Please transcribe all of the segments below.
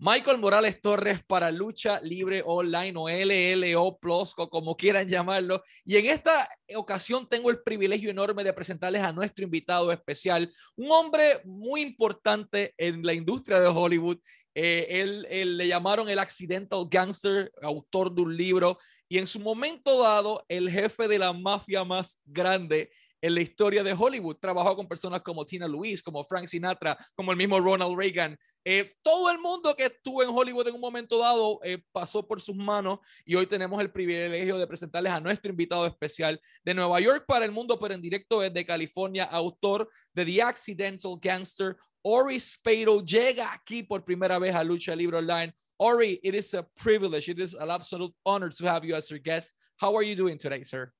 Michael Morales Torres para Lucha Libre Online o LLO Plus, o como quieran llamarlo. Y en esta ocasión tengo el privilegio enorme de presentarles a nuestro invitado especial, un hombre muy importante en la industria de Hollywood. Eh, él, le llamaron el Accidental Gangster, autor de un libro, y en su momento dado, el jefe de la mafia más grande en la historia de Hollywood. Trabajó con personas como Tina Louise, como Frank Sinatra, como el mismo Ronald Reagan. Eh, todo el mundo que estuvo en Hollywood en un momento dado eh, pasó por sus manos y hoy tenemos el privilegio de presentarles a nuestro invitado especial de Nueva York para el mundo, pero en directo desde California, autor de The Accidental Gangster. Ori Spado llega aquí por primera vez a Lucha Libre Online. Ori, it is a privilege. It is an absolute honor to have you as our guest. How are you doing today, sir?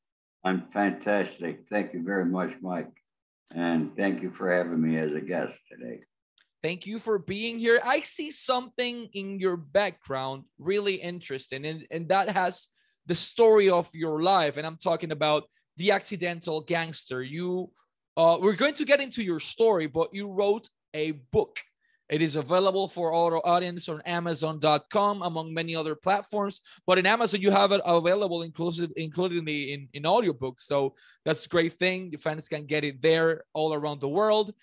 I'm fantastic. Thank you very much, Mike. And thank you for having me as a guest today. Thank you for being here. I see something in your background really interesting, and, and that has the story of your life. And I'm talking about the accidental gangster. You, uh, we're going to get into your story, but you wrote a book it is available for our audience on Amazon.com, among many other platforms. But in Amazon, you have it available, inclusive, including in, in audiobooks. So that's a great thing. Your fans can get it there all around the world.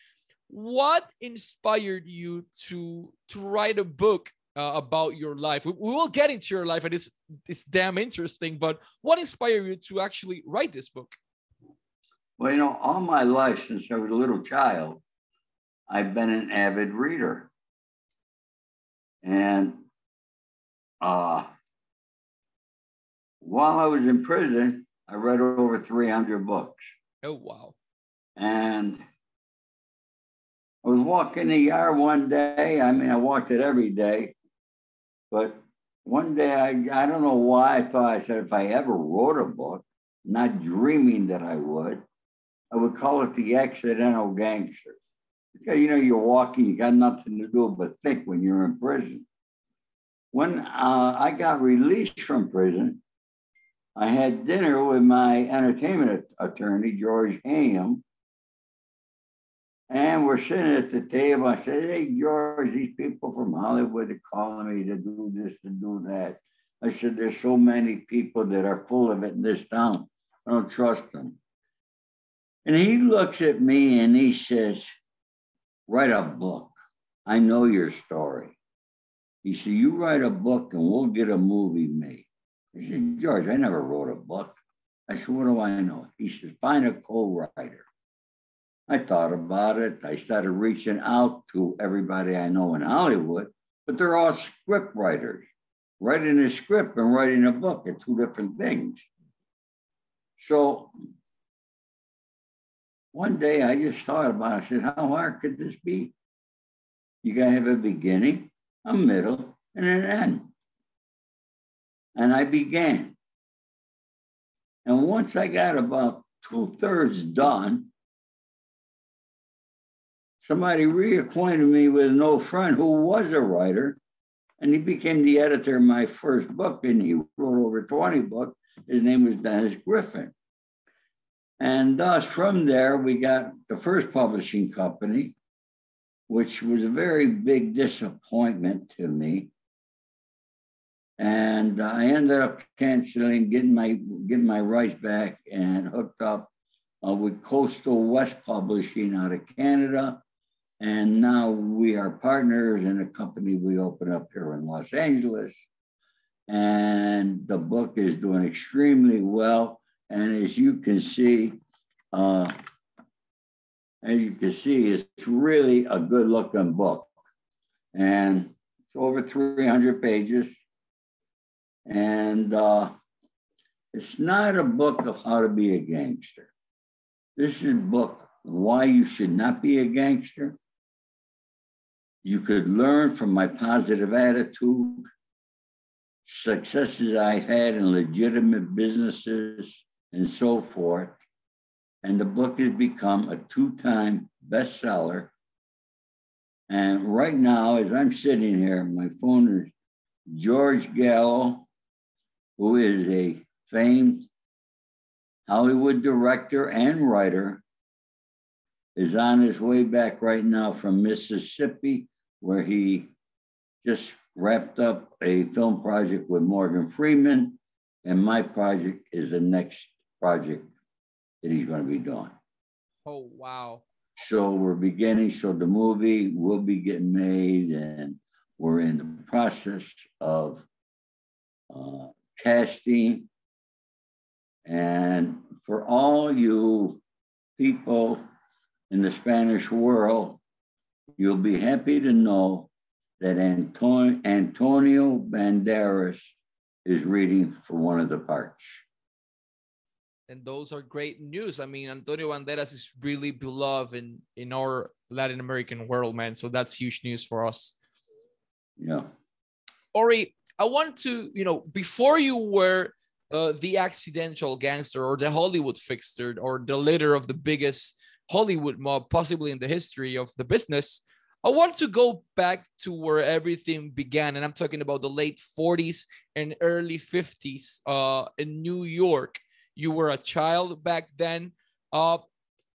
What inspired you to to write a book uh, about your life? We, we, will get into your life, and it's it's damn interesting. But what inspired you to actually write this book? Well, you know, all my life since I was a little child, I've been an avid reader. And uh, while I was in prison, I read over 300 books. Oh, wow. And I was walking the yard one day. I mean, I walked it every day. But one day, I, I don't know why I thought I said if I ever wrote a book, not dreaming that I would, I would call it The Accidental Gangster you know, you're walking, you got nothing to do but think when you're in prison. When uh, I got released from prison, I had dinner with my entertainment attorney, George Ham. And we're sitting at the table. I said, Hey, George, these people from Hollywood are calling me to do this, to do that. I said, There's so many people that are full of it in this town. I don't trust them. And he looks at me and he says, write a book. I know your story. He said, You write a book and we'll get a movie made. I said, George, I never wrote a book. I said, What do I know? He said, Find a co writer. I thought about it. I started reaching out to everybody I know in Hollywood, but they're all script writers. Writing a script and writing a book are two different things. So one day I just thought about it. I said, How hard could this be? You got to have a beginning, a middle, and an end. And I began. And once I got about two thirds done, somebody reacquainted me with an old friend who was a writer, and he became the editor of my first book, and he wrote over 20 books. His name was Dennis Griffin. And thus, from there, we got the first publishing company, which was a very big disappointment to me. And I ended up canceling, getting my getting my rights back, and hooked up uh, with Coastal West Publishing out of Canada. And now we are partners in a company we opened up here in Los Angeles. And the book is doing extremely well. And as you can see, uh, as you can see, it's really a good looking book. And it's over 300 pages. And uh, it's not a book of how to be a gangster. This is a book why you should not be a gangster. You could learn from my positive attitude, successes I've had in legitimate businesses, and so forth. And the book has become a two time bestseller. And right now, as I'm sitting here, my phone is George Gallo, who is a famed Hollywood director and writer, is on his way back right now from Mississippi, where he just wrapped up a film project with Morgan Freeman, and my project is the next project that he's going to be doing. Oh, wow. So we're beginning, so the movie will be getting made, and we're in the process of uh, casting. And for all you people in the Spanish world, you'll be happy to know that Antonio, Antonio Banderas is reading for one of the parts. And those are great news. I mean, Antonio Banderas is really beloved in, in our Latin American world, man. So that's huge news for us. Yeah. Ori, I want to, you know, before you were uh, the accidental gangster or the Hollywood fixer or the leader of the biggest Hollywood mob, possibly in the history of the business, I want to go back to where everything began, and I'm talking about the late 40s and early 50s uh, in New York. You were a child back then. Uh,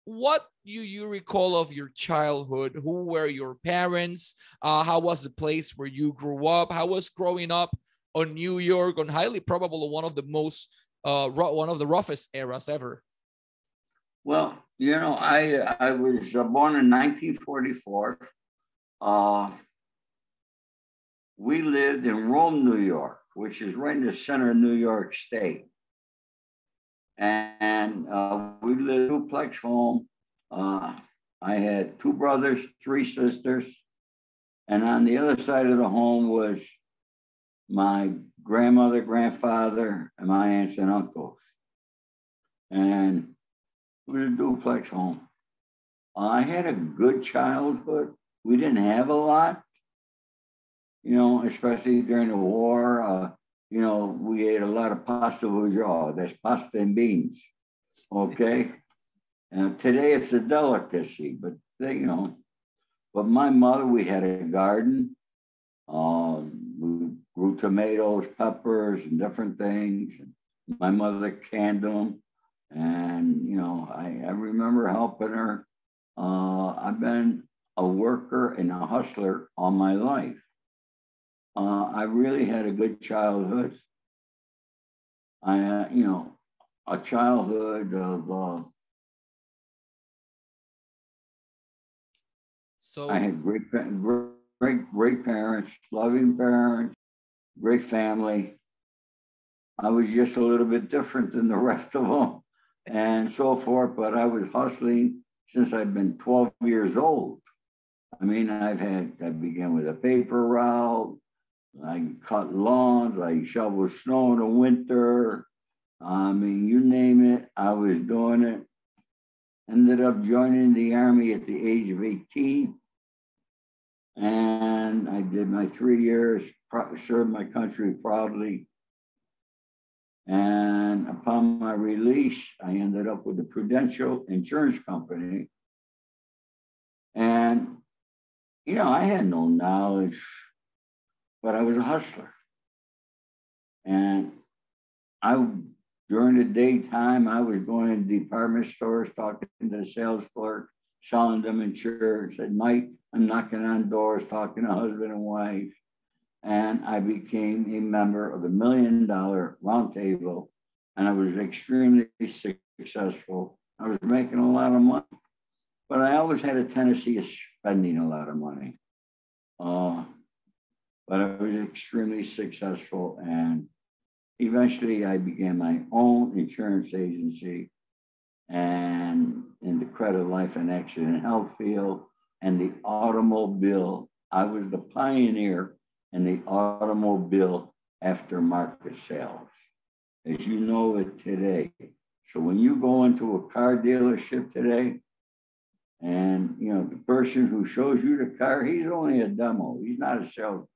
what do you recall of your childhood? Who were your parents? Uh, how was the place where you grew up? How was growing up on New York on highly probable one of the most uh, one of the roughest eras ever? Well, you know, I I was uh, born in 1944 uh, we lived in Rome, New York, which is right in the center of New York State. And uh, we lived duplex home. Uh, I had two brothers, three sisters. And on the other side of the home was my grandmother, grandfather, and my aunts and uncles. And it was a duplex home. I had a good childhood we didn't have a lot, you know, especially during the war. Uh, you know, we ate a lot of pasta voujau. That's pasta and beans. Okay. And today it's a delicacy, but they, you know, but my mother, we had a garden. Um, we grew tomatoes, peppers, and different things. My mother canned them. And, you know, I, I remember helping her. Uh, I've been a worker and a hustler all my life. Uh, I really had a good childhood. I, uh, you know, a childhood of. Uh, so I had great, great, great parents, loving parents, great family. I was just a little bit different than the rest of them, and so forth. But I was hustling since I've been 12 years old. I mean, I've had, I began with a paper route. I cut lawns, I shovel snow in the winter. I mean, you name it, I was doing it. Ended up joining the Army at the age of 18. And I did my three years, served my country proudly. And upon my release, I ended up with the Prudential Insurance Company. And you know, I had no knowledge, but I was a hustler. And I, during the daytime, I was going to department stores, talking to the sales clerk, selling them insurance. At night, I'm knocking on doors, talking to husband and wife. And I became a member of the Million Dollar Roundtable, and I was extremely successful. I was making a lot of money. But I always had a tendency of spending a lot of money. Uh, but I was extremely successful. And eventually I began my own insurance agency and in the credit life and accident health field and the automobile. I was the pioneer in the automobile aftermarket sales, as you know it today. So when you go into a car dealership today, and you know, the person who shows you the car, he's only a demo. He's not a salesperson.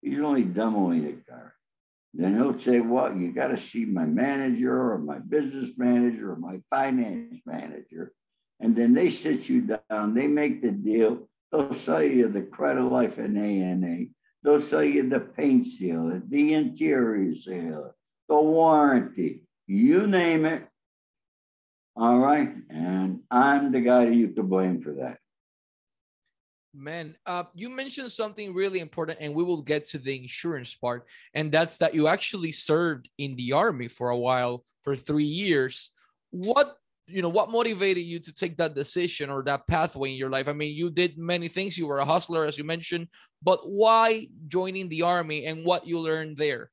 He's only demoing the car. Then he'll say, Well, you got to see my manager or my business manager or my finance manager. And then they sit you down, they make the deal. They'll sell you the credit life and ANA. They'll sell you the paint seal, the interior seal, the warranty. You name it, all right. And I'm the guy you could blame for that. Man, uh, you mentioned something really important, and we will get to the insurance part. And that's that you actually served in the army for a while, for three years. What you know, what motivated you to take that decision or that pathway in your life? I mean, you did many things. You were a hustler, as you mentioned, but why joining the army and what you learned there?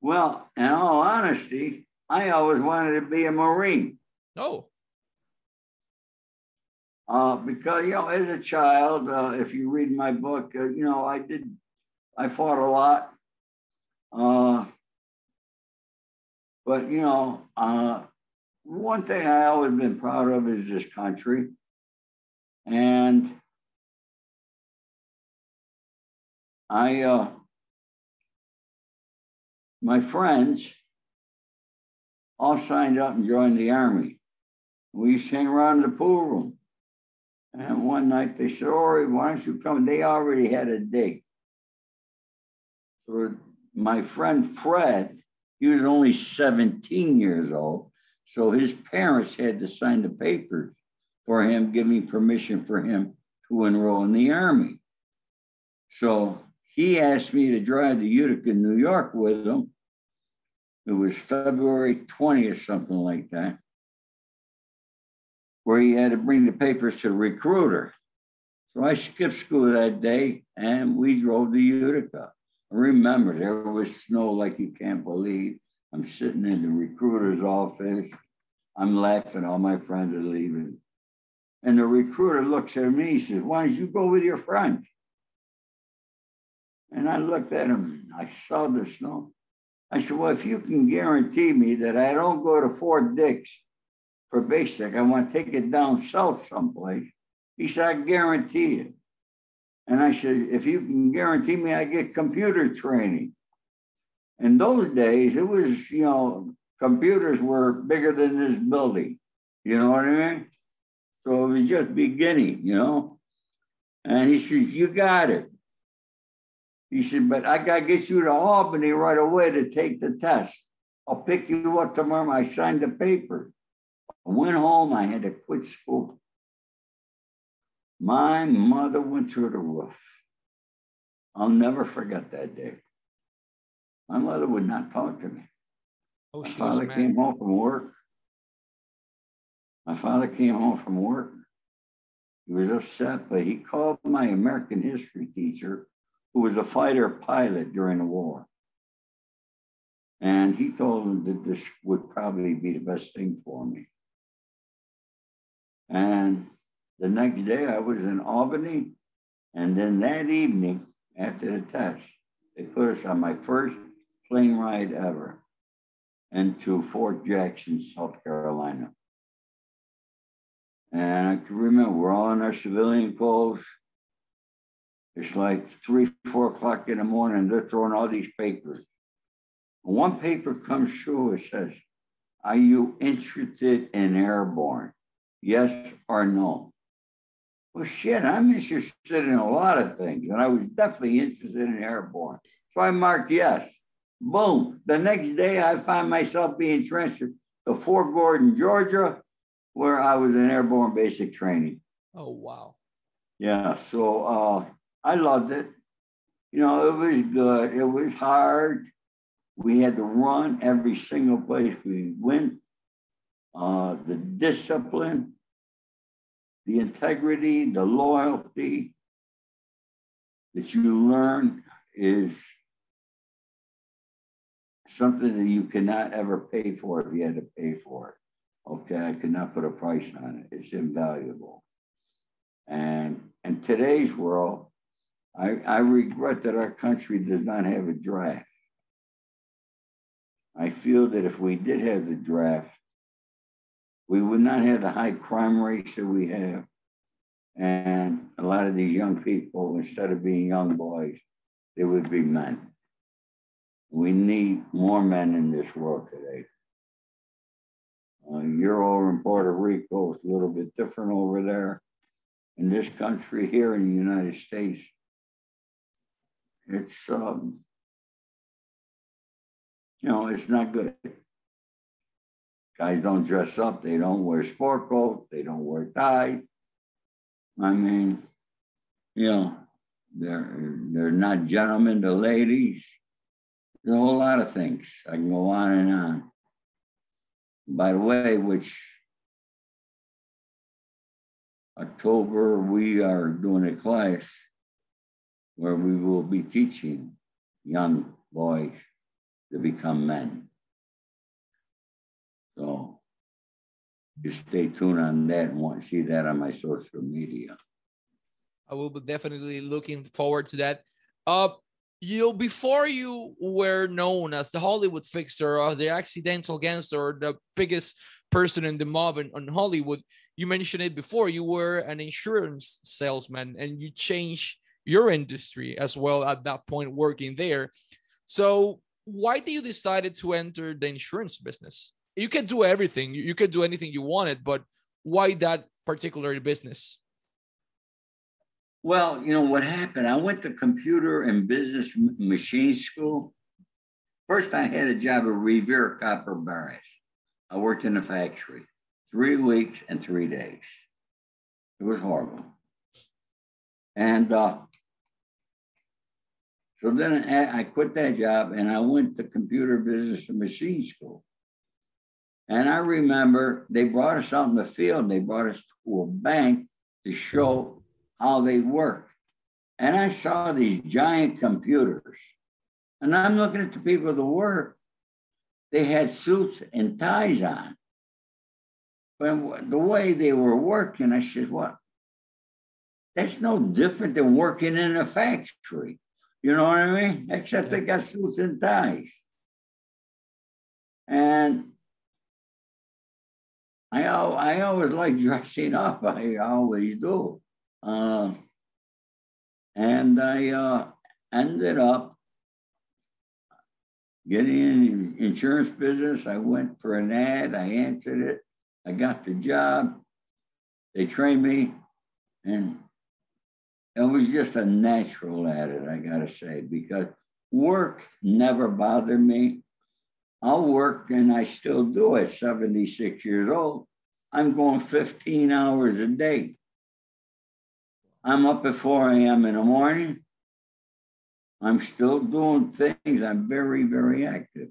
Well, in all honesty, I always wanted to be a Marine. Oh. Uh, because, you know, as a child, uh, if you read my book, uh, you know, I did, I fought a lot. Uh, but, you know, uh, one thing I always been proud of is this country. And I, uh, my friends all signed up and joined the army. We used to hang around the pool room. And one night they said, Ori, why don't you come? They already had a date. So my friend Fred, he was only 17 years old. So his parents had to sign the papers for him, giving permission for him to enroll in the army. So he asked me to drive to Utica, New York with him. It was February 20th, something like that where he had to bring the papers to the recruiter. So I skipped school that day and we drove to Utica. Remember there was snow like you can't believe. I'm sitting in the recruiter's office. I'm laughing. All my friends are leaving. And the recruiter looks at me. He says, Why don't you go with your friends? And I looked at him. I saw the snow. I said, Well, if you can guarantee me that I don't go to Fort Dix for basic. I want to take it down south someplace. He said, I guarantee it. And I said, if you can guarantee me I get computer training. In those days, it was, you know, computers were bigger than this building. You know what I mean? So it was just beginning, you know. And he says, You got it. He said, But I got to get you to Albany right away to take the test. I'll pick you up tomorrow. I signed the paper. I went home, I had to quit school. My mother went through the roof. I'll never forget that day. My mother would not talk to me. Oh, My father came home from work. My father came home from work. He was upset, but he called my American history teacher, who was a fighter pilot during the war. And he told him that this would probably be the best thing for me. And the next day I was in Albany. And then that evening, after the test, they put us on my first plane ride ever into Fort Jackson, South Carolina. And I can remember we're all in our civilian clothes. It's like three, four o'clock in the morning. They're throwing all these papers. One paper comes through, it says, Are you interested in airborne? Yes or no? Well, shit, I'm interested in a lot of things, and I was definitely interested in airborne. So I marked yes. Boom. The next day, I find myself being transferred to Fort Gordon, Georgia, where I was in airborne basic training. Oh, wow. Yeah. So uh, I loved it. You know, it was good. It was hard. We had to run every single place we went uh, the discipline, the integrity, the loyalty that you learn is something that you cannot ever pay for if you had to pay for it. Okay, I cannot put a price on it. It's invaluable. And in today's world, I, I regret that our country does not have a draft. I feel that if we did have the draft, we would not have the high crime rates that we have. And a lot of these young people, instead of being young boys, they would be men. We need more men in this world today. Uh, you're over in Puerto Rico, it's a little bit different over there. In this country here in the United States, it's, um, you know, it's not good. Guys don't dress up. They don't wear sport coats. They don't wear ties. I mean, you know, they're they're not gentlemen to ladies. There's a whole lot of things. I can go on and on. By the way, which October we are doing a class where we will be teaching young boys to become men. So just stay tuned on that and want to see that on my social media. I will be definitely looking forward to that. Uh, you before you were known as the Hollywood fixer or the accidental gangster or the biggest person in the mob in, in Hollywood, you mentioned it before. You were an insurance salesman and you changed your industry as well at that point working there. So why did you decided to enter the insurance business? You can do everything. You, could do anything you wanted, but why that particular business? Well, you know what happened? I went to computer and business machine school. First, I had a job at Revere Copper Brass. I worked in a factory three weeks and three days. It was horrible. And uh, so then I quit that job and I went to computer business and machine school. And I remember they brought us out in the field. They brought us to a bank to show how they work. And I saw these giant computers. And I'm looking at the people that work. They had suits and ties on. But the way they were working, I said, what? That's no different than working in a factory. You know what I mean? Except they got suits and ties. And I, I always like dressing up. I always do. Uh, and I uh, ended up getting in insurance business. I went for an ad. I answered it. I got the job. They trained me, and it was just a natural at it, I gotta say, because work never bothered me. I'll work and I still do at 76 years old. I'm going 15 hours a day. I'm up at 4 a.m. in the morning. I'm still doing things. I'm very, very active.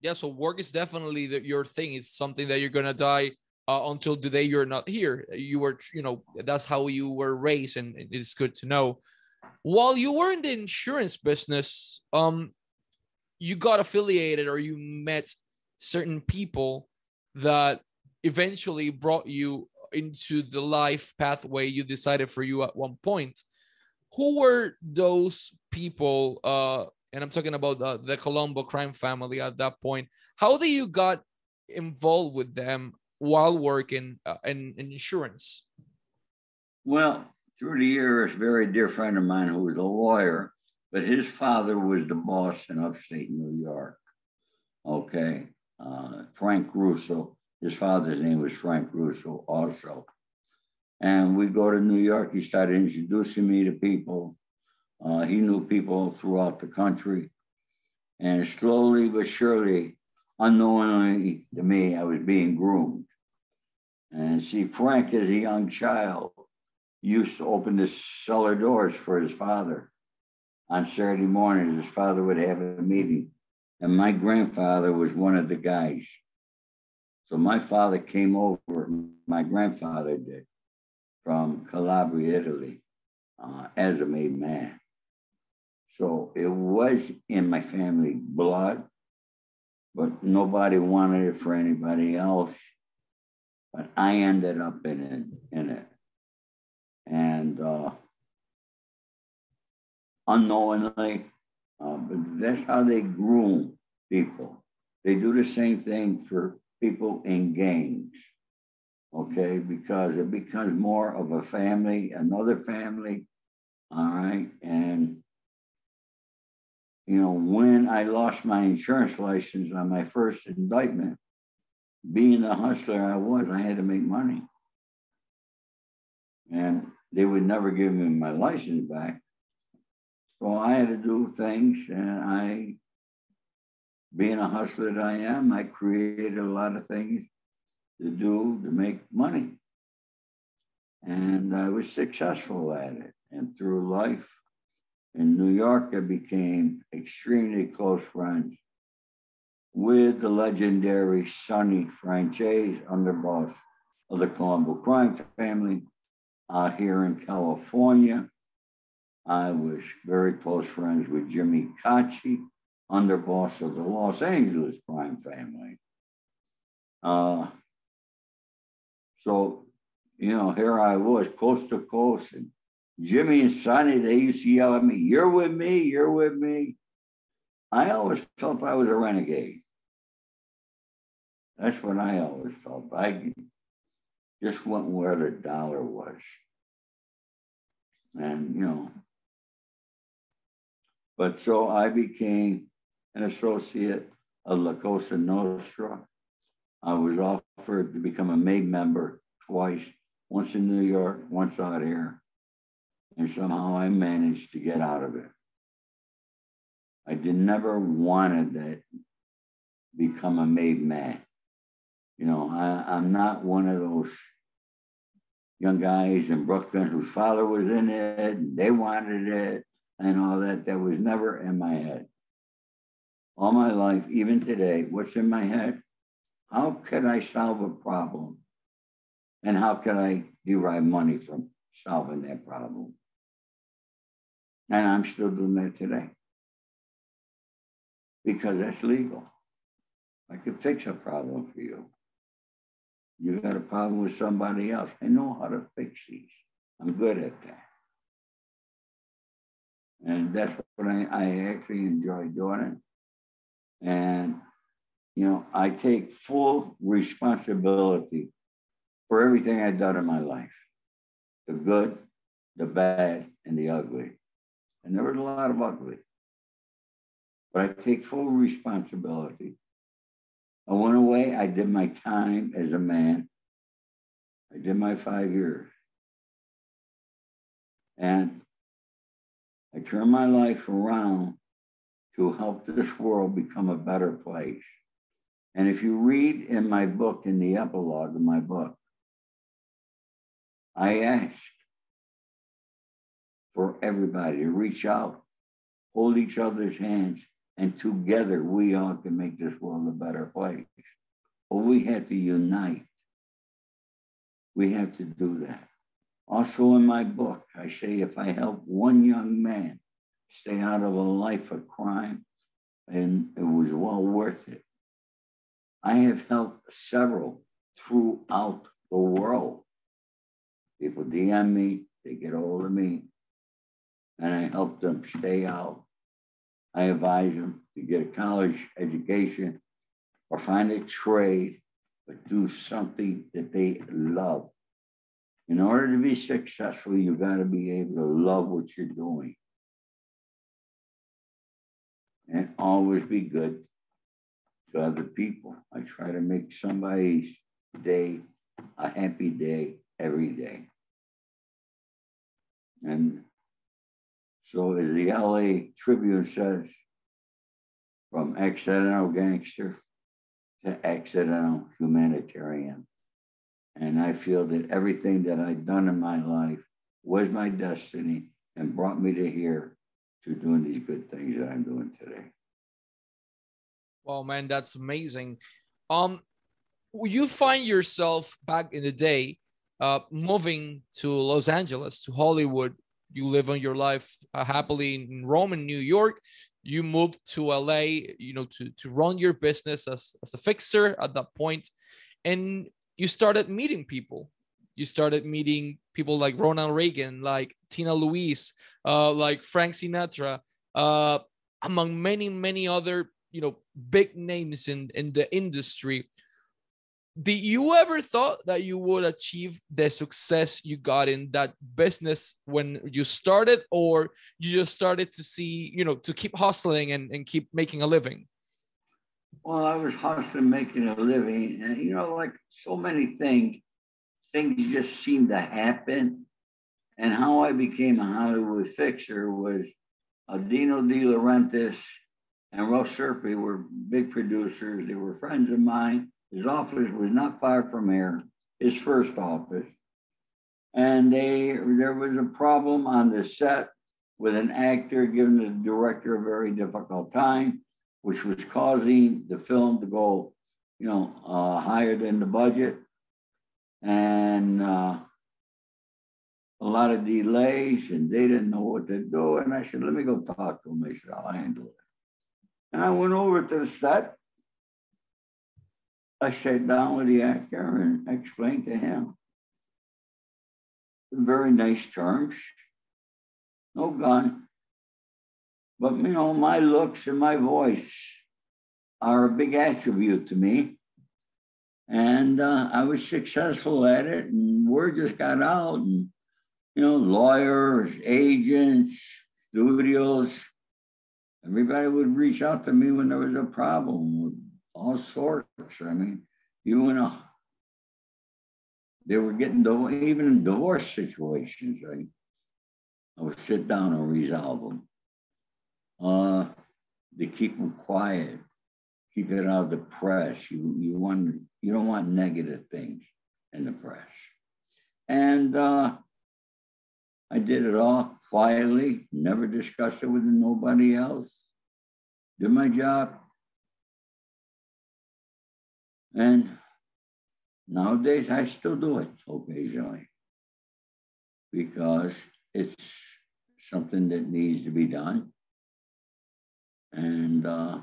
Yeah, so work is definitely the, your thing. It's something that you're gonna die uh, until the day you're not here. You were, you know, that's how you were raised, and it's good to know. While you were in the insurance business, um, you got affiliated or you met certain people that eventually brought you into the life pathway you decided for you at one point. Who were those people? Uh, and I'm talking about the, the Colombo crime family at that point. How did you got involved with them while working uh, in, in insurance? Well, through the years, a very dear friend of mine who was a lawyer, but his father was the boss in upstate New York. Okay. Uh, Frank Russo. His father's name was Frank Russo also. And we go to New York. He started introducing me to people. Uh, he knew people throughout the country. And slowly but surely, unknowingly to me, I was being groomed. And see, Frank, as a young child, used to open the cellar doors for his father. On Saturday mornings, his father would have a meeting, and my grandfather was one of the guys. So my father came over, my grandfather did, from Calabria, Italy, uh, as a made man. So it was in my family blood, but nobody wanted it for anybody else but I ended up in it, in it. And uh, unknowingly, uh, but that's how they groom people. They do the same thing for people in gangs, okay? Because it becomes more of a family, another family, all right? And, you know, when I lost my insurance license on my first indictment, being the hustler I was, I had to make money. And they would never give me my license back. So I had to do things, and I, being a hustler that I am, I created a lot of things to do to make money. And I was successful at it. And through life in New York, I became extremely close friends with the legendary Sonny Franzese, underboss of the Colombo crime family out here in California. I was very close friends with Jimmy Caci, underboss of the Los Angeles crime family. Uh, so, you know, here I was, coast to coast, and Jimmy and Sonny, they used to yell at me, You're with me, you're with me. I always felt I was a renegade. That's what I always felt. I just went where the dollar was. And, you know, but so I became an associate of La Cosa Nostra. I was offered to become a MABE member twice, once in New York, once out here. And somehow I managed to get out of it. I did never wanted to become a made man. You know, I, I'm not one of those young guys in Brooklyn whose father was in it and they wanted it and all that. That was never in my head. All my life, even today, what's in my head? How could I solve a problem? And how can I derive money from solving that problem? And I'm still doing that today because that's legal. I could fix a problem for you. You got a problem with somebody else. I know how to fix these. I'm good at that. And that's what I, I actually enjoy doing. And, you know, I take full responsibility for everything I've done in my life the good, the bad, and the ugly. And there was a lot of ugly. But I take full responsibility I went away. I did my time as a man. I did my five years. And I turned my life around to help this world become a better place. And if you read in my book, in the epilogue of my book, I ask for everybody to reach out, hold each other's hands, and together we all can make this world a better place. But we have to unite. We have to do that. Also, in my book, I say if I help one young man stay out of a life of crime, and it was well worth it. I have helped several throughout the world. People DM me, they get hold of me, and I help them stay out I advise them to get a college education or find a trade, but do something that they love. In order to be successful, you've got to be able to love what you're doing. And always be good to other people. I try to make somebody's day a happy day every day. And so as the LA Tribune says, from accidental gangster to accidental humanitarian. And I feel that everything that I've done in my life was my destiny and brought me to here to doing these good things that I'm doing today. Well, man, that's amazing. Um, you find yourself back in the day uh, moving to Los Angeles, to Hollywood, you live on your life uh, happily in Rome and New York. You moved to LA, you know, to, to run your business as, as a fixer at that point. And you started meeting people. You started meeting people like Ronald Reagan, like Tina Louise, uh, like Frank Sinatra, uh, among many, many other, you know, big names in, in the industry did you ever thought that you would achieve the success you got in that business when you started or you just started to see you know to keep hustling and, and keep making a living? Well i was hustling making a living and you know like so many things things just seemed to happen. And how i became a hollywood fixer was adino dino de laurentiis and russ serpe were big producers. They were friends of mine his office was not far from here, his first office. and they there was a problem on the set with an actor giving the director a very difficult time, which was causing the film to go, you know, uh, higher than the budget, and uh, a lot of delays, and they didn't know what to do. And I said, "Let me go talk to him." I said, "I'll handle it." And I went over to the set. I sat down with the actor and explained to him very nice terms, no gun. But, you know, my looks and my voice are a big attribute to me. And uh, I was successful at it, and word just got out. And, you know, lawyers, agents, studios, everybody would reach out to me when there was a problem all sorts. I mean, you know, they were getting even in divorce situations. I, I would sit down and resolve them. Uh, to keep them quiet, keep it out of the press. You you want you don't want negative things in the press. And uh, I did it all quietly, never discussed it with nobody else. Did my job. And Nowadays, I still do it occasionally because it's something that needs to be done. And uh,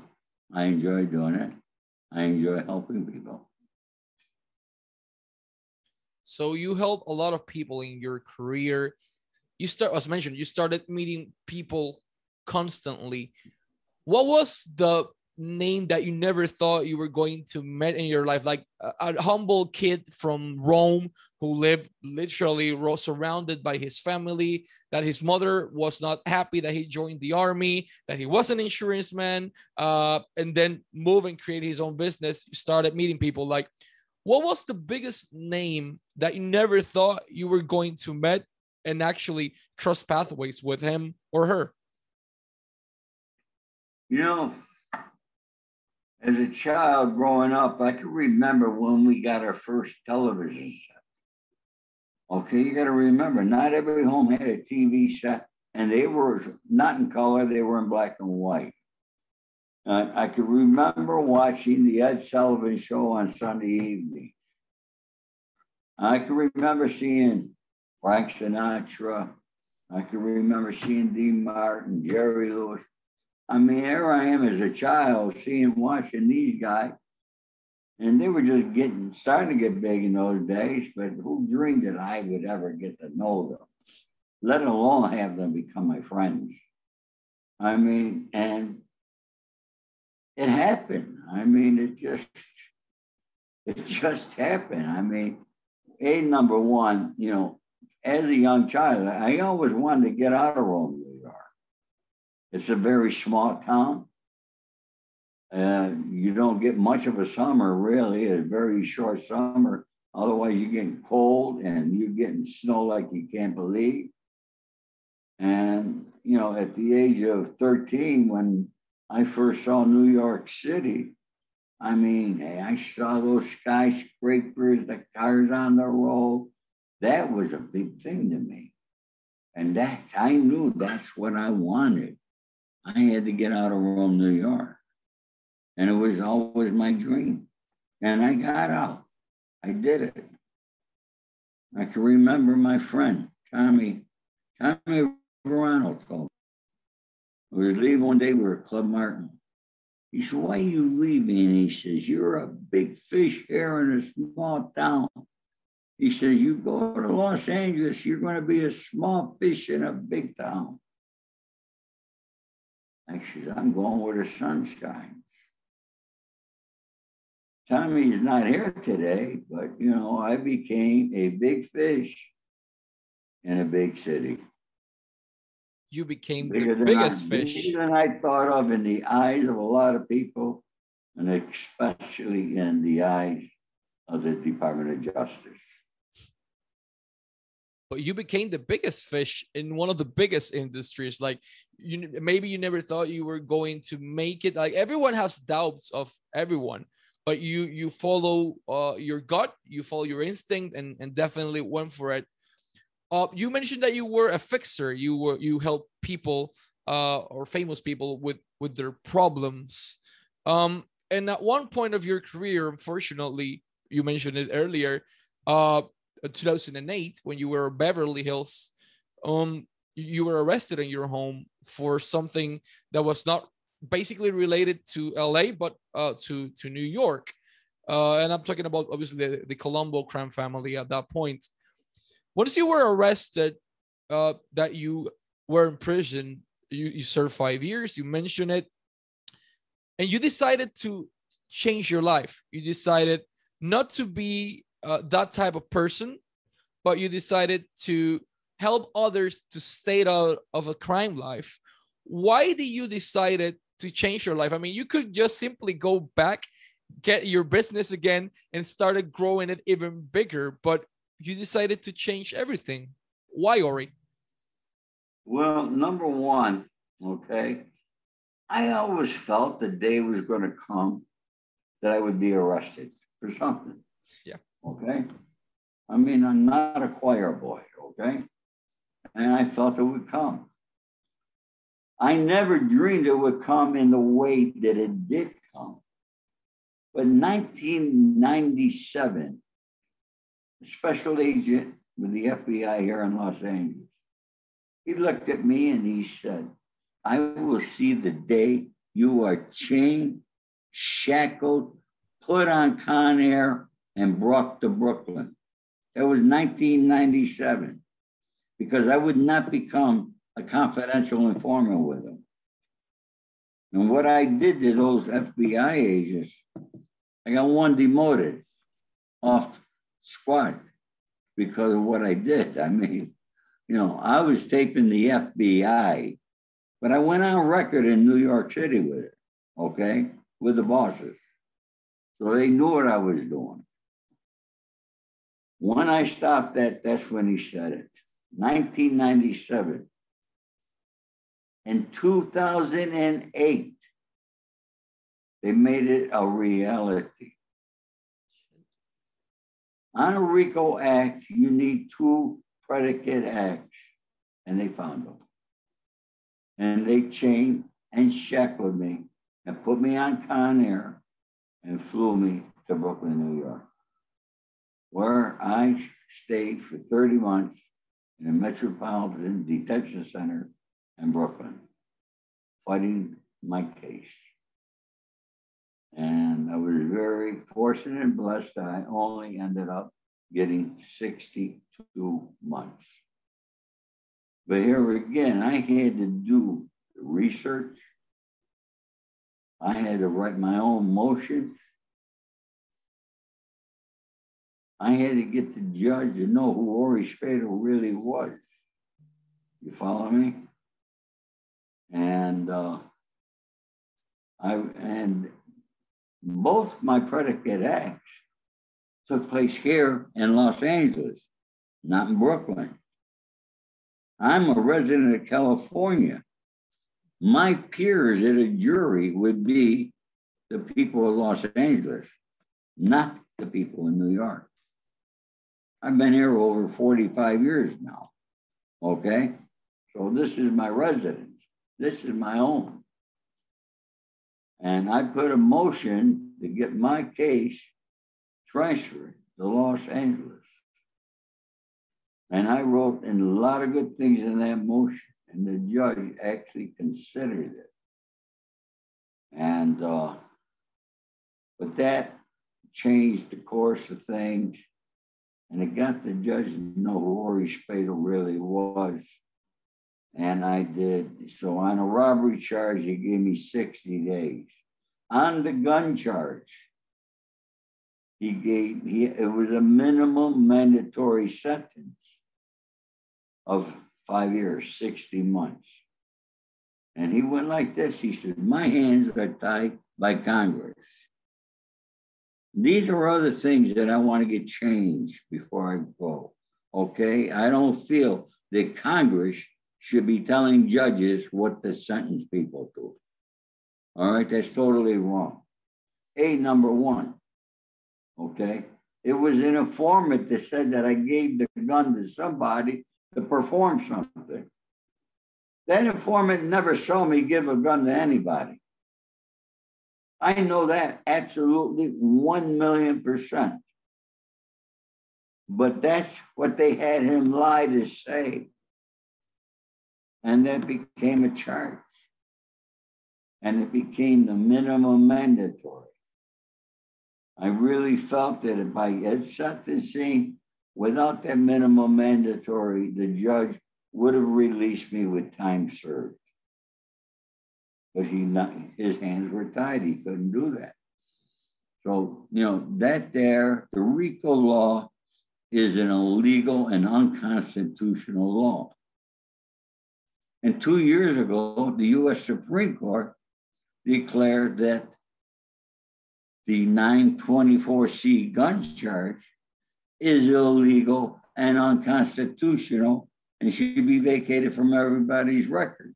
I enjoy doing it. I enjoy helping people. So you help a lot of people in your career. You start, as mentioned, you started meeting people constantly. What was the name that you never thought you were going to meet in your life like a, a humble kid from rome who lived literally surrounded by his family that his mother was not happy that he joined the army that he was an insurance man uh, and then move and create his own business started meeting people. Like what was the biggest name that you never thought you were going to meet and actually cross pathways with him or her? You know as a child growing up, I can remember when we got our first television set. Okay, you got to remember, not every home had a TV set, and they were not in color, they were in black and white. Uh, I can remember watching the Ed Sullivan show on Sunday evenings. I can remember seeing Frank Sinatra. I can remember seeing Dean Martin, Jerry Lewis. I mean, here I am as a child seeing, watching these guys, and they were just getting, starting to get big in those days, but who dreamed that I would ever get to know them, let alone have them become my friends? I mean, and it happened. I mean, it just, it just happened. I mean, a number one, you know, as a young child, I always wanted to get out of Rome. It's a very small town. And you don't get much of a summer, really, a very short summer. Otherwise, you're getting cold and you're getting snow like you can't believe. And, you know, at the age of 13, when I first saw New York City, I mean, hey, I saw those skyscrapers, the cars on the road. That was a big thing to me. And that I knew that's what I wanted. I had to get out of Rome, New York. And it was always my dream. And I got out. I did it. I can remember my friend, Tommy, Tommy Verano told me. I was leaving one day, we were at Club Martin. He said, Why are you leaving? And he says, You're a big fish here in a small town. He says, You go to Los Angeles, you're going to be a small fish in a big town. She said, I'm going where the sun shines. Tommy is not here today, but you know, I became a big fish in a big city. You became bigger the biggest I, fish. Bigger than I thought of in the eyes of a lot of people, and especially in the eyes of the Department of Justice but you became the biggest fish in one of the biggest industries like you maybe you never thought you were going to make it like everyone has doubts of everyone but you you follow uh, your gut you follow your instinct and and definitely went for it uh, you mentioned that you were a fixer. You were you help people uh, or famous people with with their problems. Um, and at one point of your career, unfortunately, you mentioned it earlier, uh, 2008 when you were Beverly Hills, um, you were arrested in your home for something that was not basically related to LA, but uh, to to New York. Uh, and I'm talking about obviously the, the Colombo crime family at that point. Once you were arrested, uh, that you were in prison, you, you served five years, you mentioned it, and you decided to change your life. You decided not to be uh, that type of person, but you decided to help others to stay out of a crime life. Why did you decided to change your life? I mean, you could just simply go back, get your business again, and started growing it even bigger. But you decided to change everything. Why, Ori? Well, number one, okay, I always felt the day was going to come that I would be arrested for something. Yeah. Okay. I mean, I'm not a choir boy, okay? And I felt it would come. I never dreamed it would come in the way that it did come. But 1997, a special agent with the FBI here in Los Angeles, he looked at me and he said, I will see the day you are chained, shackled, put on Con Air, and brought to Brooklyn. That was 1997, because I would not become a confidential informant with him. And what I did to those FBI agents, I got one demoted off squad because of what I did. I mean, you know, I was taping the FBI, but I went on record in New York City with it, okay, with the bosses. So they knew what I was doing. When I stopped that, that's when he said it. 1997. In 2008, they made it a reality. On a RICO Act, you need two predicate acts, and they found them. And they chained and shackled me and put me on Con Air and flew me to Brooklyn, New York, where I stayed for 30 months in a metropolitan detention center in Brooklyn, fighting my case. And I was very fortunate and blessed that I only ended up getting 62 months. But here again, I had to do research. I had to write my own motions. I had to get the judge to know who Ori Spado really was. You follow me? And uh, I and both my predicate acts took place here in Los Angeles, not in Brooklyn. I'm a resident of California. My peers at a jury would be the people of Los Angeles, not the people in New York. I've been here over 45 years now. Okay. So this is my residence. This is my own. And I put a motion to get my case transferred to Los Angeles. And I wrote in a lot of good things in that motion, and the judge actually considered it. And uh, but that changed the course of things, and it got the judge to know who Ori Spado really was. And I did. So on a robbery charge, he gave me 60 days. On the gun charge, he gave he it was a minimum mandatory sentence of five years, 60 months. And he went like this. He said, My hands are tied by Congress. These are other things that I want to get changed before I go. Okay. I don't feel that Congress should be telling judges what to sentence people to. All right. That's totally wrong. A, number one, Okay. It was in a format that said that I gave the gun to somebody to perform something. That informant never saw me give a gun to anybody. I know that absolutely 1 million percent. But that's what they had him lie to say. And that became a charge. And it became the minimum mandatory. I really felt that if I had sentencing without that minimum mandatory, the judge would have released me with time served. But he not his hands were tied. He couldn't do that. So, you know, that there, the RICO law is an illegal and unconstitutional law. And two years ago, the US Supreme Court declared that the 924C gun charge is illegal and unconstitutional and should be vacated from everybody's record.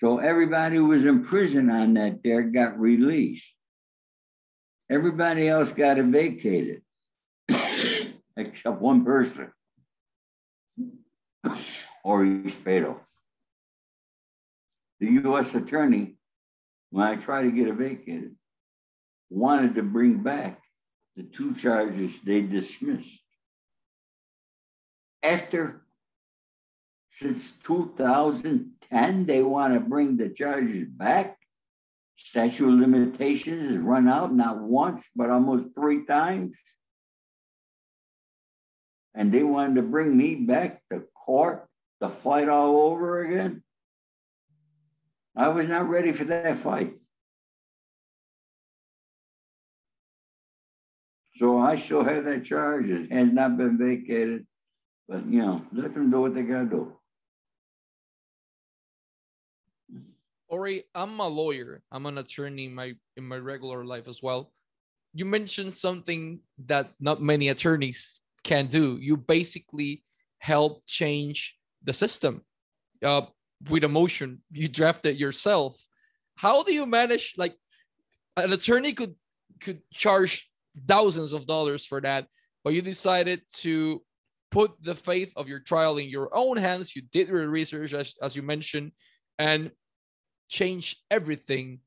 So everybody who was in prison on that there got released. Everybody else got it vacated, except one person, Ori Spado. The U.S. attorney, when I tried to get it vacated, wanted to bring back the two charges they dismissed. After, since 2010, they want to bring the charges back. Statute of limitations has run out not once, but almost three times. And they wanted to bring me back to court to fight all over again. I was not ready for that fight. So I still have that charge. It has not been vacated, but you know, let them do what they gotta do. Ori, I'm a lawyer. I'm an attorney in my in my regular life as well. You mentioned something that not many attorneys can do. You basically help change the system uh, with emotion. You draft it yourself. How do you manage? Like, an attorney could could charge thousands of dollars for that, but you decided to put the faith of your trial in your own hands. You did your research, as, as you mentioned, and change everything.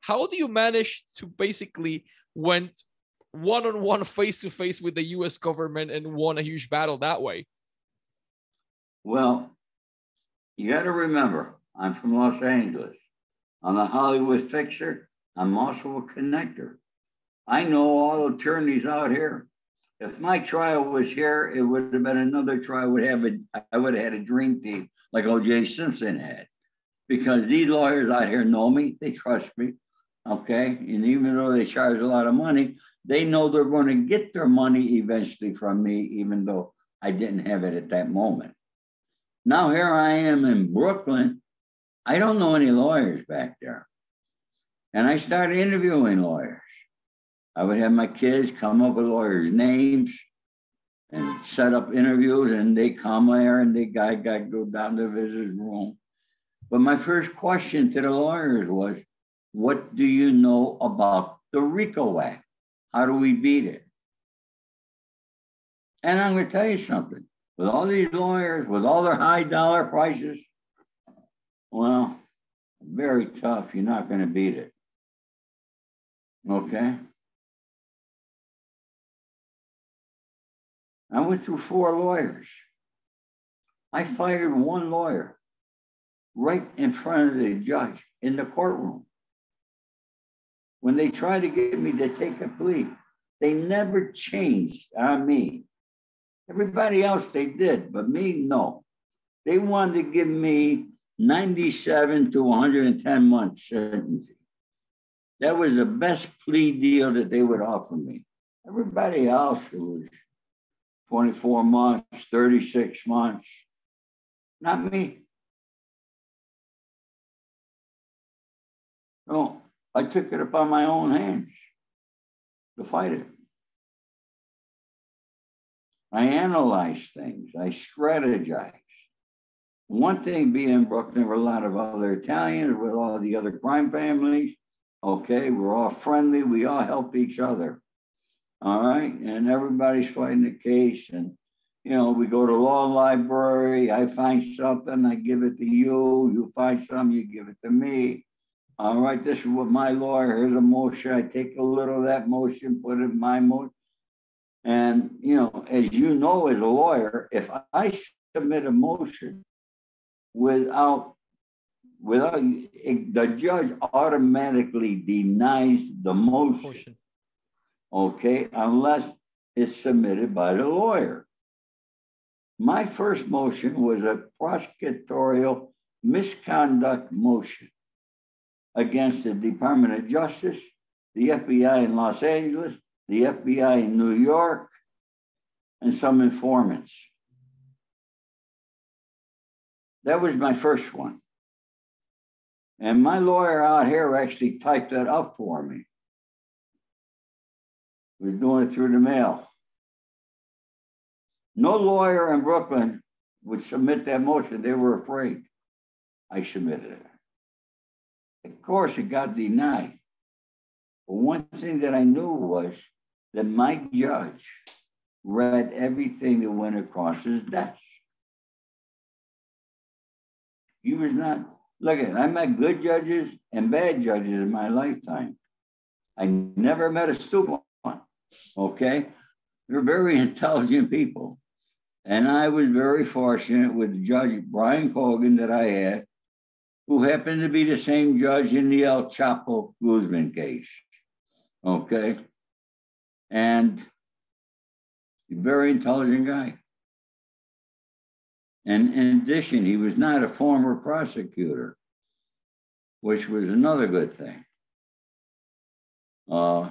How do you manage to basically went one on one, face to face with the US government and won a huge battle that way? Well, you got to remember, I'm from Los Angeles. I'm a Hollywood fixer. I'm also a connector. I know all attorneys out here. If my trial was here, it would have been another trial. Would have a, I would have had a dream team like O.J. Simpson had, because these lawyers out here know me. They trust me. Okay, and even though they charge a lot of money, they know they're going to get their money eventually from me, even though I didn't have it at that moment. Now here I am in Brooklyn. I don't know any lawyers back there, and I started interviewing lawyers. I would have my kids come up with lawyers' names and set up interviews, and they come there and they guy got go down to his room. But my first question to the lawyers was, what do you know about the RICO Act? How do we beat it? And I'm going to tell you something. With all these lawyers, with all their high dollar prices, well, very tough. You're not going to beat it. Okay? I went through four lawyers. I fired one lawyer right in front of the judge in the courtroom. When they tried to get me to take a plea, they never changed on me. Everybody else they did, but me, no. They wanted to give me 97 to 110 months sentencing. That was the best plea deal that they would offer me. Everybody else was 24 months, 36 months. Not me. No, I took it upon my own hands to fight it. I analyzed things, I strategized. One thing being in Brooklyn, there were a lot of other Italians with all the other crime families. Okay, we're all friendly, we all help each other. All right. And everybody's fighting the case. And you know, we go to law library, I find something, I give it to you, you find some, you give it to me. All right, this is what my lawyer, here's a motion, I take a little of that motion, put it in my motion. And, you know, as you know, as a lawyer, if I submit a motion without, without, the judge automatically denies the motion. motion. Okay, unless it's submitted by the lawyer. My first motion was a prosecutorial misconduct motion against the Department of Justice, the FBI in Los Angeles, the FBI in New York, and some informants. That was my first one. And my lawyer out here actually typed that up for me. He was doing it through the mail. No lawyer in Brooklyn would submit that motion. They were afraid. I submitted it. Of course, it got denied. But one thing that I knew was that my judge read everything that went across his desk. He was not, look at it, I met good judges and bad judges in my lifetime. I never met a stupid one, okay? They're very intelligent people. And I was very fortunate with Judge Brian Cogan that I had, who happened to be the same judge in the El Chapo Guzman case. Okay. And a very intelligent guy. And in addition, he was not a former prosecutor, which was another good thing. Uh,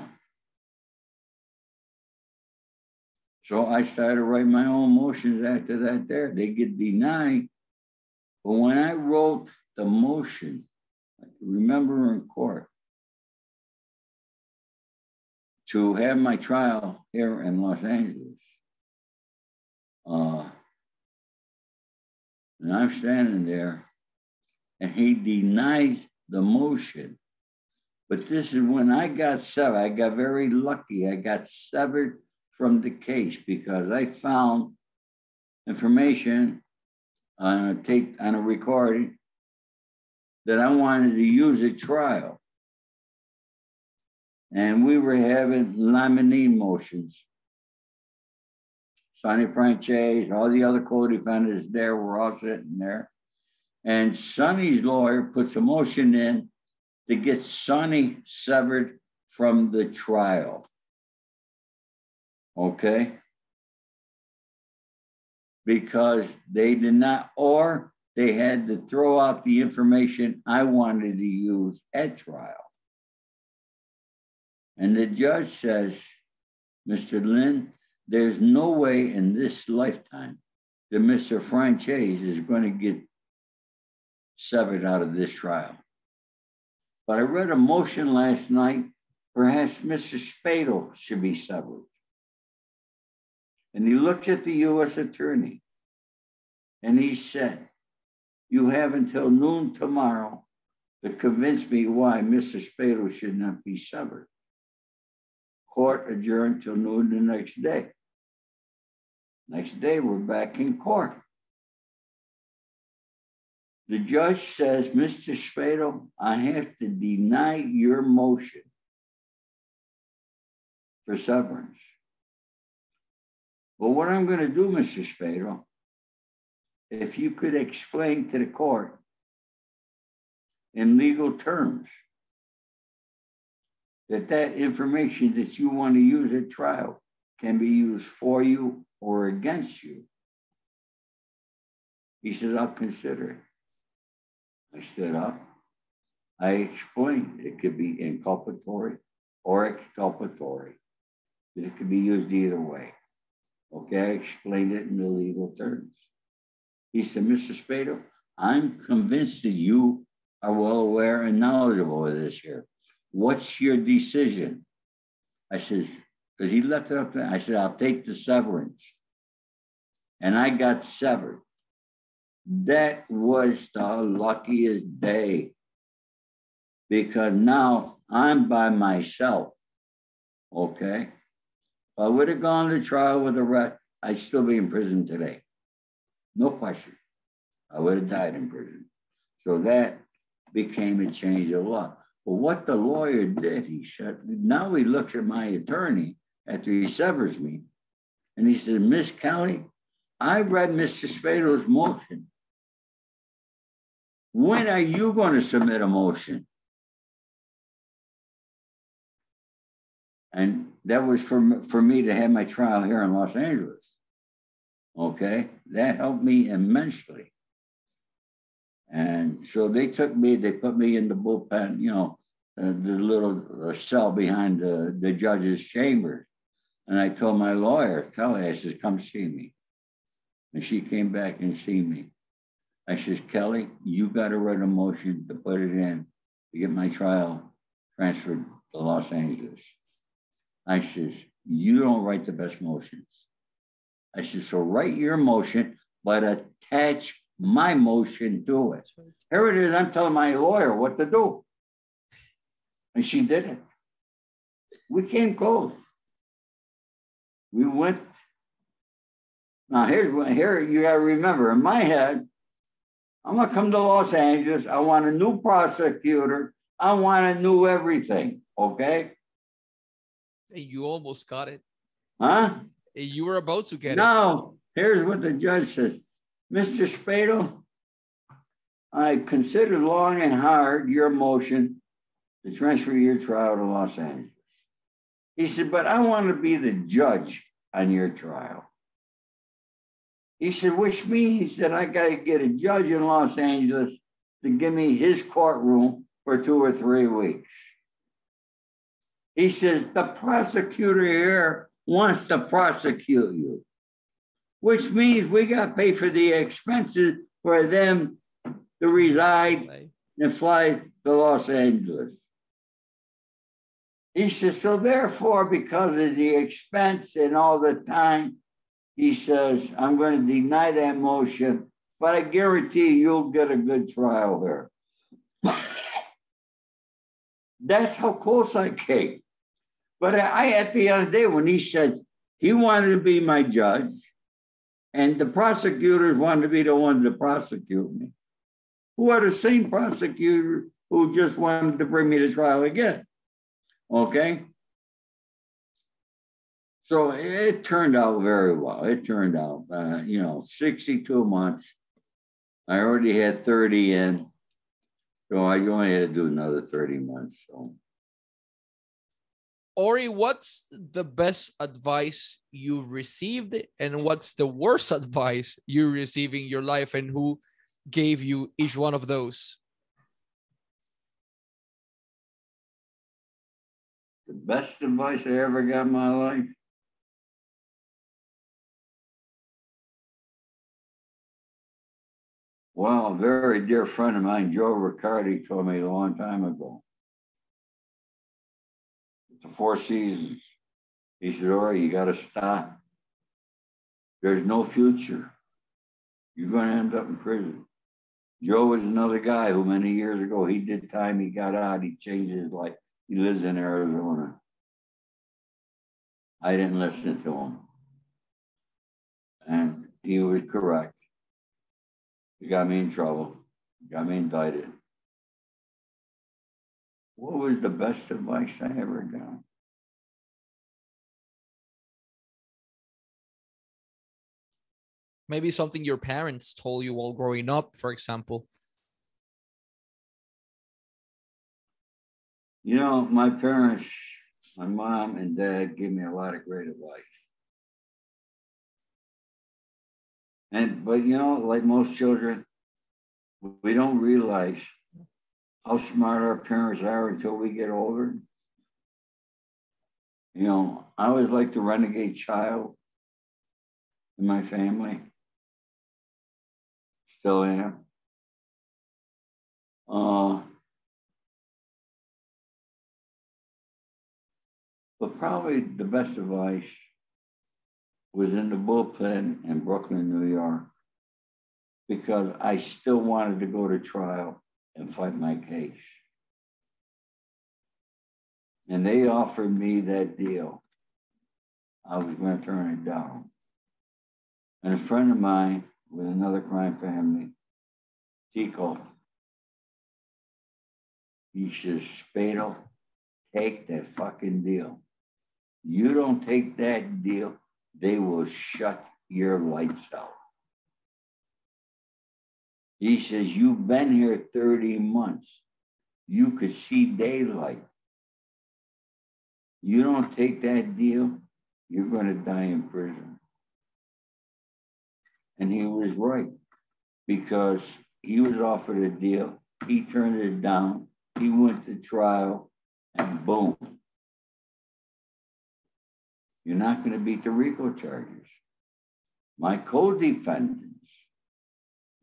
So I started writing my own motions after that there. They get denied. But when I wrote the motion, remember in court to have my trial here in Los Angeles. Uh, and I'm standing there and he denies the motion. But this is when I got severed. I got very lucky. I got severed from the case because I found information on a tape on a recording that I wanted to use at trial. And we were having limine motions. Sonny Franzese, all the other co-defendants there were all sitting there. And Sonny's lawyer puts a motion in to get Sonny severed from the trial. Okay? Because they did not, or they had to throw out the information I wanted to use at trial. And the judge says, Mr. Lynn, there's no way in this lifetime that Mr. Franzese is going to get severed out of this trial. But I read a motion last night, perhaps Mr. Spado should be severed. And he looked at the U.S. attorney and he said, You have until noon tomorrow to convince me why Mr. Spado should not be severed. Court adjourned till noon the next day. Next day, we're back in court. The judge says, Mr. Spado, I have to deny your motion for severance. Well, what I'm going to do, Mr. Spado, if you could explain to the court in legal terms that that information that you want to use at trial can be used for you or against you. He says, I'll consider it. I stood up. I explained it could be inculpatory or exculpatory, that it could be used either way. Okay, I explained it in the legal terms. He said, Mr. Spado, I'm convinced that you are well aware and knowledgeable of this here. What's your decision? I said, because he left it up there. I said, I'll take the severance. And I got severed. That was the luckiest day because now I'm by myself. Okay. If I would have gone to trial with the rest, I'd still be in prison today. No question. I would have died in prison. So that became a change of law. But what the lawyer did, he said, now he looks at my attorney after he severs me, and he said, Miss Kelly, I read Mr. Spado's motion. When are you going to submit a motion? And that was for, for me to have my trial here in Los Angeles. Okay, that helped me immensely. And so they took me, they put me in the bullpen, you know, uh, the little uh, cell behind the, the judge's chambers. And I told my lawyer, Kelly, I says, come see me. And she came back and see me. I says, Kelly, you got to write a motion to put it in to get my trial transferred to Los Angeles. I says, you don't write the best motions. I said, so write your motion, but attach my motion to it. Here it is. I'm telling my lawyer what to do. And she did it. We came close. We went. Now here's what here you gotta remember in my head, I'm gonna come to Los Angeles. I want a new prosecutor. I want a new everything. Okay. You almost got it. Huh? You were about to get it. No, here's what the judge says. Mr. Spado, I considered long and hard your motion to transfer your trial to Los Angeles. He said, but I want to be the judge on your trial. He said, which means that I got to get a judge in Los Angeles to give me his courtroom for two or three weeks. He says, the prosecutor here wants to prosecute you, which means we got to pay for the expenses for them to reside and fly to Los Angeles. He says, so therefore, because of the expense and all the time, he says, I'm going to deny that motion, but I guarantee you'll get a good trial there. That's how close I came. But I, at the the day, when he said he wanted to be my judge, and the prosecutors wanted to be the ones to prosecute me, who are the same prosecutor who just wanted to bring me to trial again. Okay. So it turned out very well. It turned out, uh, you know, 62 months. I already had 30 in. So I only had to do another 30 months. So. Ori, what's the best advice you've received, and what's the worst advice you receive in your life, and who gave you each one of those? the best advice I ever got in my life. Well, a very dear friend of mine, Joe Riccardi, told me a long time ago. The Four Seasons. He said, Ori, you got to stop. There's no future. You're going to end up in prison. Joe was another guy who many years ago, he did time, he got out, he changed his life. He lives in Arizona. I didn't listen to him. And he was correct. He got me in trouble, He got me indicted. What was the best advice I ever got? Maybe something your parents told you while growing up, for example. You know, my parents, my mom and dad gave me a lot of great advice. And, but you know, like most children, we don't realize how smart our parents are until we get older. You know, I was like the renegade child in my family. Still am. Uh, But probably the best advice was in the bullpen in Brooklyn, New York, because I still wanted to go to trial and fight my case. And they offered me that deal. I was going to turn it down. And a friend of mine with another crime family, Tico, he says, Spado, take that fucking deal. You don't take that deal, they will shut your lights out. He says, You've been here 30 months. You could see daylight. You don't take that deal, you're going to die in prison. And he was right because he was offered a deal. He turned it down. He went to trial and boom. You're not going to beat the RICO charges. My co defendants,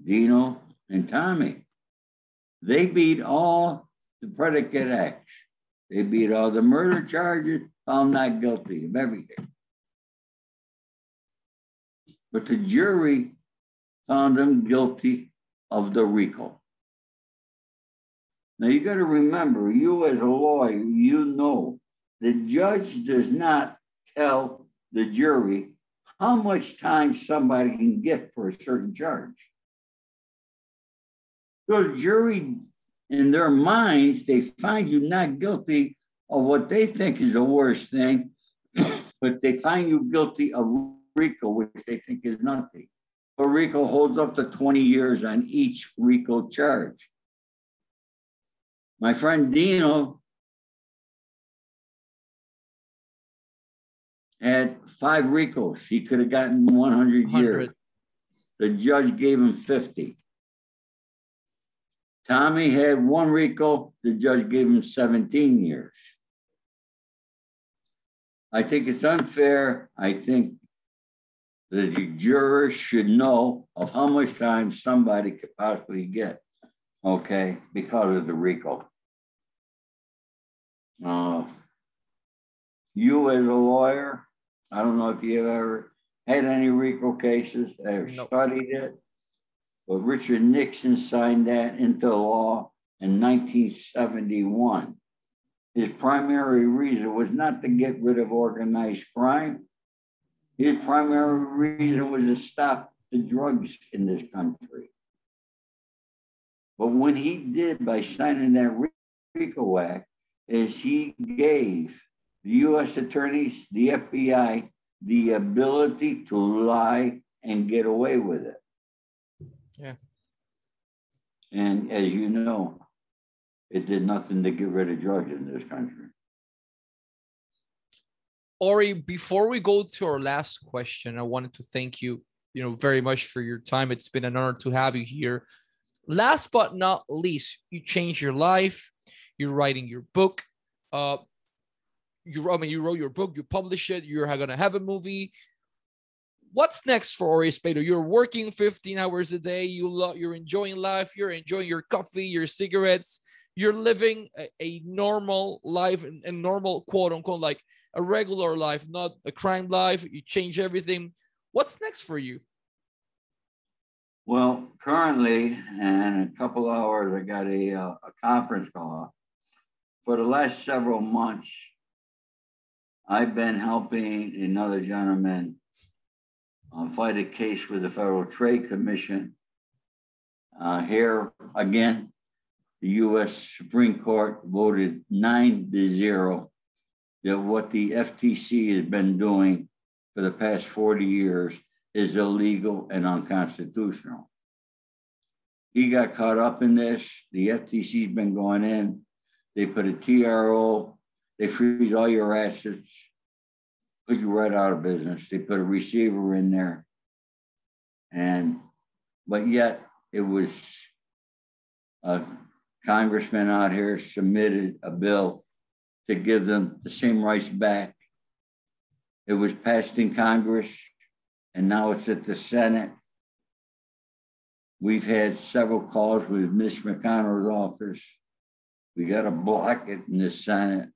Dino and Tommy, they beat all the predicate acts. They beat all the murder charges, found not guilty of everything. But the jury found them guilty of the RICO. Now you got to remember, you as a lawyer, you know the judge does not tell the jury how much time somebody can get for a certain charge. So jury, in their minds, they find you not guilty of what they think is the worst thing, but they find you guilty of RICO, which they think is nothing. But RICO holds up to 20 years on each RICO charge. My friend Dino had five RICOs. He could have gotten 100, 100 years. The judge gave him 50. Tommy had one RICO. The judge gave him 17 years. I think it's unfair. I think the jurors should know of how much time somebody could possibly get, okay, because of the RICO. Uh, you as a lawyer, I don't know if you have ever had any RICO cases, ever nope. studied it, but Richard Nixon signed that into law in 1971. His primary reason was not to get rid of organized crime. His primary reason was to stop the drugs in this country. But when he did by signing that RICO Act, is he gave the U.S. attorneys, the FBI, the ability to lie and get away with it. And as you know, it did nothing to get rid of drugs in this country. Ori, before we go to our last question, I wanted to thank you, you know, very much for your time. It's been an honor to have you here. Last but not least, you changed your life. You're writing your book. Uh, you, I mean, you wrote your book, you published it. You're gonna have a movie. What's next for Ori Spado? You're working 15 hours a day. You love, you're enjoying life. You're enjoying your coffee, your cigarettes. You're living a, a normal life, a normal quote unquote, like a regular life, not a crime life. You change everything. What's next for you? Well, currently, and a couple hours, I got a, uh, a conference call for the last several months, I've been helping another gentleman uh, fight a case with the Federal Trade Commission. Uh, here again, the U.S. Supreme Court voted nine to zero that what the FTC has been doing for the past 40 years is illegal and unconstitutional. He got caught up in this. The FTC's been going in they put a TRO, they freeze all your assets, put you right out of business. They put a receiver in there. And, but yet it was a congressman out here submitted a bill to give them the same rights back. It was passed in Congress and now it's at the Senate. We've had several calls with Mitch McConnell's office we got to block it in the Senate.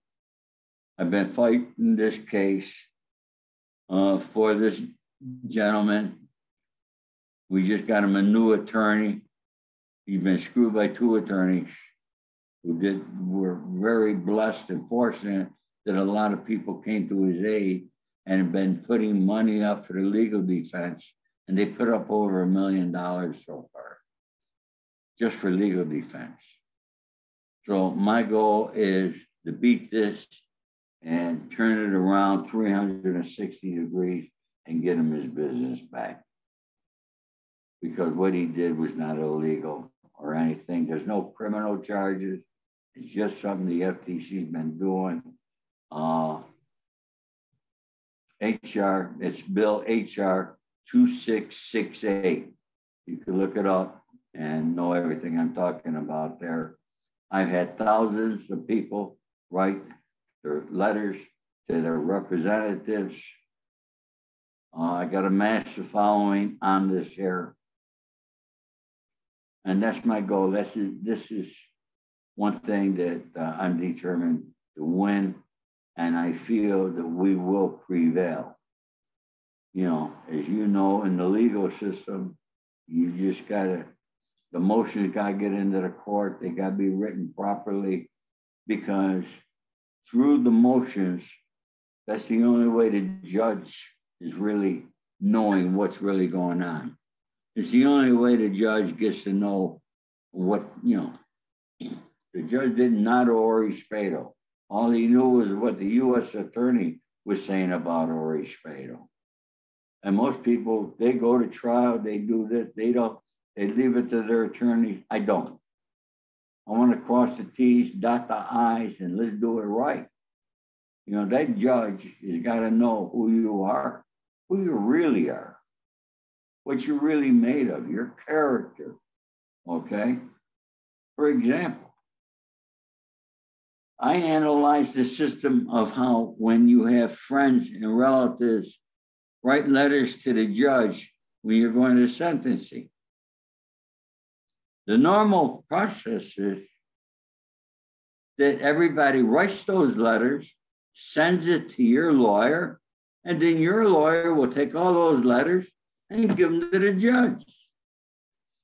I've been fighting this case uh, for this gentleman. We just got him a new attorney. He's been screwed by two attorneys who did were very blessed and fortunate that a lot of people came to his aid and have been putting money up for the legal defense and they put up over a million dollars so far just for legal defense. So my goal is to beat this and turn it around 360 degrees and get him his business back. Because what he did was not illegal or anything. There's no criminal charges. It's just something the FTC's been doing. Uh, HR, it's Bill HR 2668. You can look it up and know everything I'm talking about there. I've had thousands of people write their letters to their representatives. Uh, I got a massive following on this here. And that's my goal. This is, this is one thing that uh, I'm determined to win. And I feel that we will prevail. You know, as you know, in the legal system, you just got to, the motions got to get into the court. They got to be written properly because through the motions, that's the only way to judge is really knowing what's really going on. It's the only way the judge gets to know what, you know, the judge didn't know Ori Spado. All he knew was what the U.S. attorney was saying about Ori Spado. And most people, they go to trial, they do this, they don't, they leave it to their attorney. I don't. I want to cross the T's, dot the I's, and let's do it right. You know, that judge has got to know who you are, who you really are, what you're really made of, your character. Okay? For example, I analyze the system of how when you have friends and relatives write letters to the judge when you're going to sentencing. The normal process is that everybody writes those letters, sends it to your lawyer, and then your lawyer will take all those letters and give them to the judge.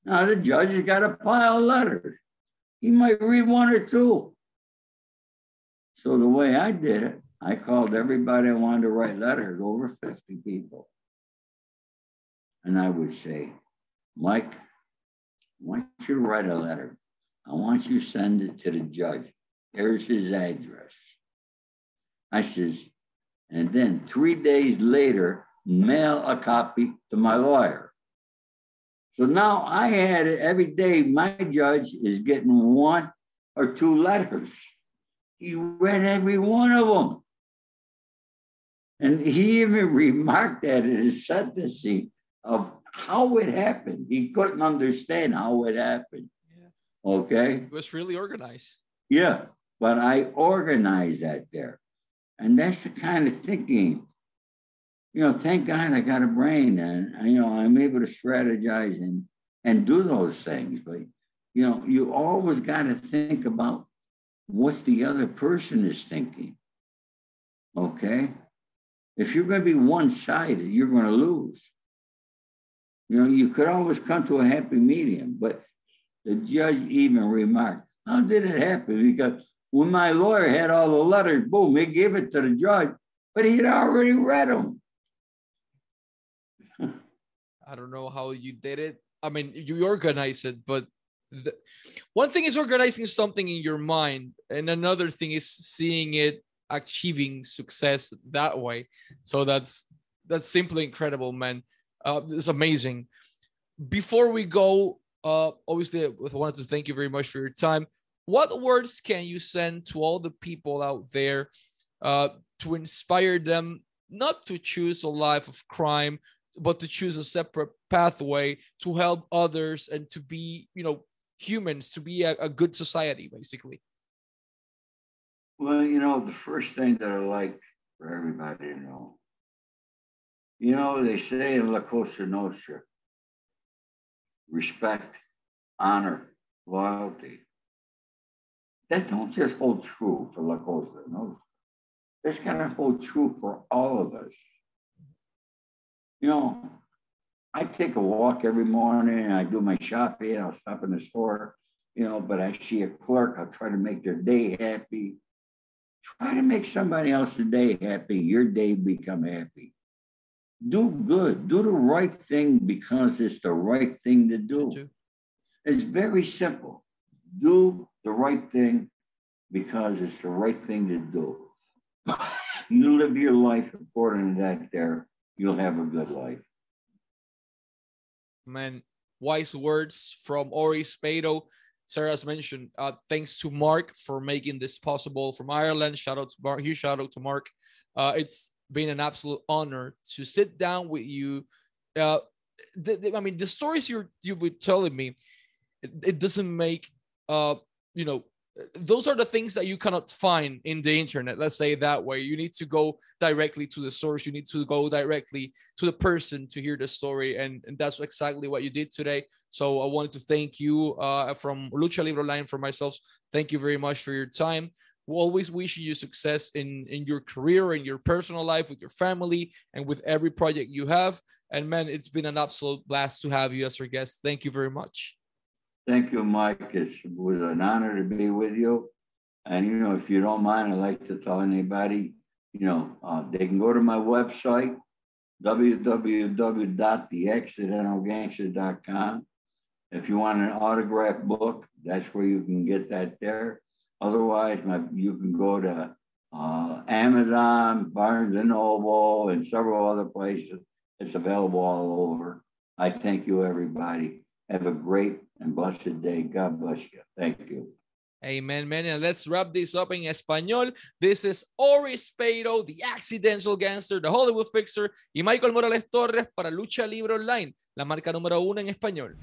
Now, the judge has got a pile of letters. He might read one or two. So, the way I did it, I called everybody I wanted to write letters, over 50 people. And I would say, Mike, Want you write a letter. I want you to send it to the judge. Here's his address. I says, and then three days later, mail a copy to my lawyer. So now I had it every day. My judge is getting one or two letters. He read every one of them. And he even remarked that in his sentencing of how it happened. He couldn't understand how it happened. Yeah. Okay. It was really organized. Yeah. But I organized that there. And that's the kind of thinking. You know, thank God I got a brain and you know I'm able to strategize and and do those things. But you know, you always got to think about what the other person is thinking. Okay. If you're going to be one sided, you're going to lose. You know, you could always come to a happy medium, but the judge even remarked, How did it happen? Because when my lawyer had all the letters, boom, he gave it to the judge, but he'd already read them. I don't know how you did it. I mean, you organize it, but the, one thing is organizing something in your mind, and another thing is seeing it achieving success that way. So that's that's simply incredible, man. Uh, it's amazing. Before we go, uh, obviously, I wanted to thank you very much for your time. What words can you send to all the people out there uh, to inspire them not to choose a life of crime, but to choose a separate pathway to help others and to be, you know, humans, to be a, a good society, basically? Well, you know, the first thing that I like for everybody to know you know, they say in La Cosa Nostra respect, honor, loyalty. That don't just hold true for La Cosa Nostra. That's to hold true for all of us. You know, I take a walk every morning. I do my shopping. I'll stop in the store, you know, but I see a clerk. I'll try to make their day happy. Try to make somebody else's day happy. Your day become happy do good, do the right thing because it's the right thing to do. It's very simple. Do the right thing because it's the right thing to do. You live your life according to that there, you'll have a good life. Man, wise words from Ori Spado. Sarah's mentioned, uh, thanks to Mark for making this possible from Ireland. Shout out to Mark. Huge shout out to Mark. Uh, it's been an absolute honor to sit down with you. Uh, the, the, I mean, the stories you're you were telling me, it, it doesn't make uh, you know, those are the things that you cannot find in the internet. Let's say that way. You need to go directly to the source. You need to go directly to the person to hear the story. And, and that's exactly what you did today. So i wanted to thank you uh, from Lucha Libre Online for myself. Thank you very much for your time always wishing you success in in your career in your personal life with your family and with every project you have and man it's been an absolute blast to have you as our guest thank you very much Thank you, Mike. It was an honor to be with you. And, you know, if you don't mind, I'd like to tell anybody, you know, uh, they can go to my website, www.theaccidentalgangster.com. If you want an autograph book, that's where you can get that there. Otherwise, you can go to uh, Amazon, Barnes and Noble, and several other places. It's available all over. I thank you, everybody. Have a great and blessed day. God bless you. Thank you. Amen, man. And let's wrap this up in español. This is Ori Spado, the accidental gangster, the Hollywood fixer, y Michael Morales Torres para Lucha Libre Online, la marca número uno en español.